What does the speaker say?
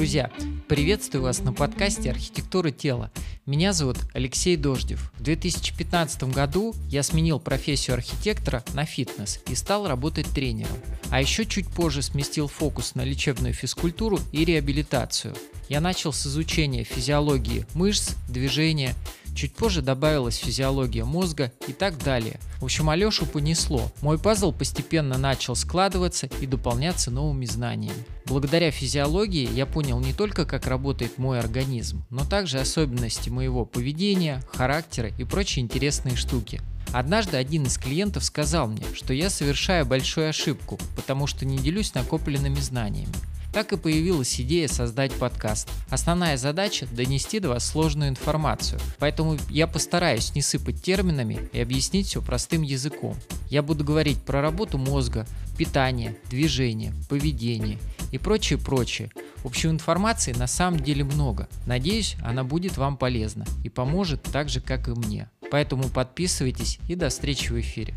Друзья, приветствую вас на подкасте «Архитектура тела». Меня зовут Алексей Дождев. В 2015 году я сменил профессию архитектора на фитнес и стал работать тренером. А еще чуть позже сместил фокус на лечебную физкультуру и реабилитацию. Я начал с изучения физиологии мышц, движения, Чуть позже добавилась физиология мозга и так далее. В общем, Алешу понесло. Мой пазл постепенно начал складываться и дополняться новыми знаниями. Благодаря физиологии я понял не только, как работает мой организм, но также особенности моего поведения, характера и прочие интересные штуки. Однажды один из клиентов сказал мне, что я совершаю большую ошибку, потому что не делюсь накопленными знаниями. Так и появилась идея создать подкаст. Основная задача – донести до вас сложную информацию, поэтому я постараюсь не сыпать терминами и объяснить все простым языком. Я буду говорить про работу мозга, питание, движение, поведение и прочее-прочее. В общем, информации на самом деле много. Надеюсь, она будет вам полезна и поможет так же, как и мне. Поэтому подписывайтесь и до встречи в эфире.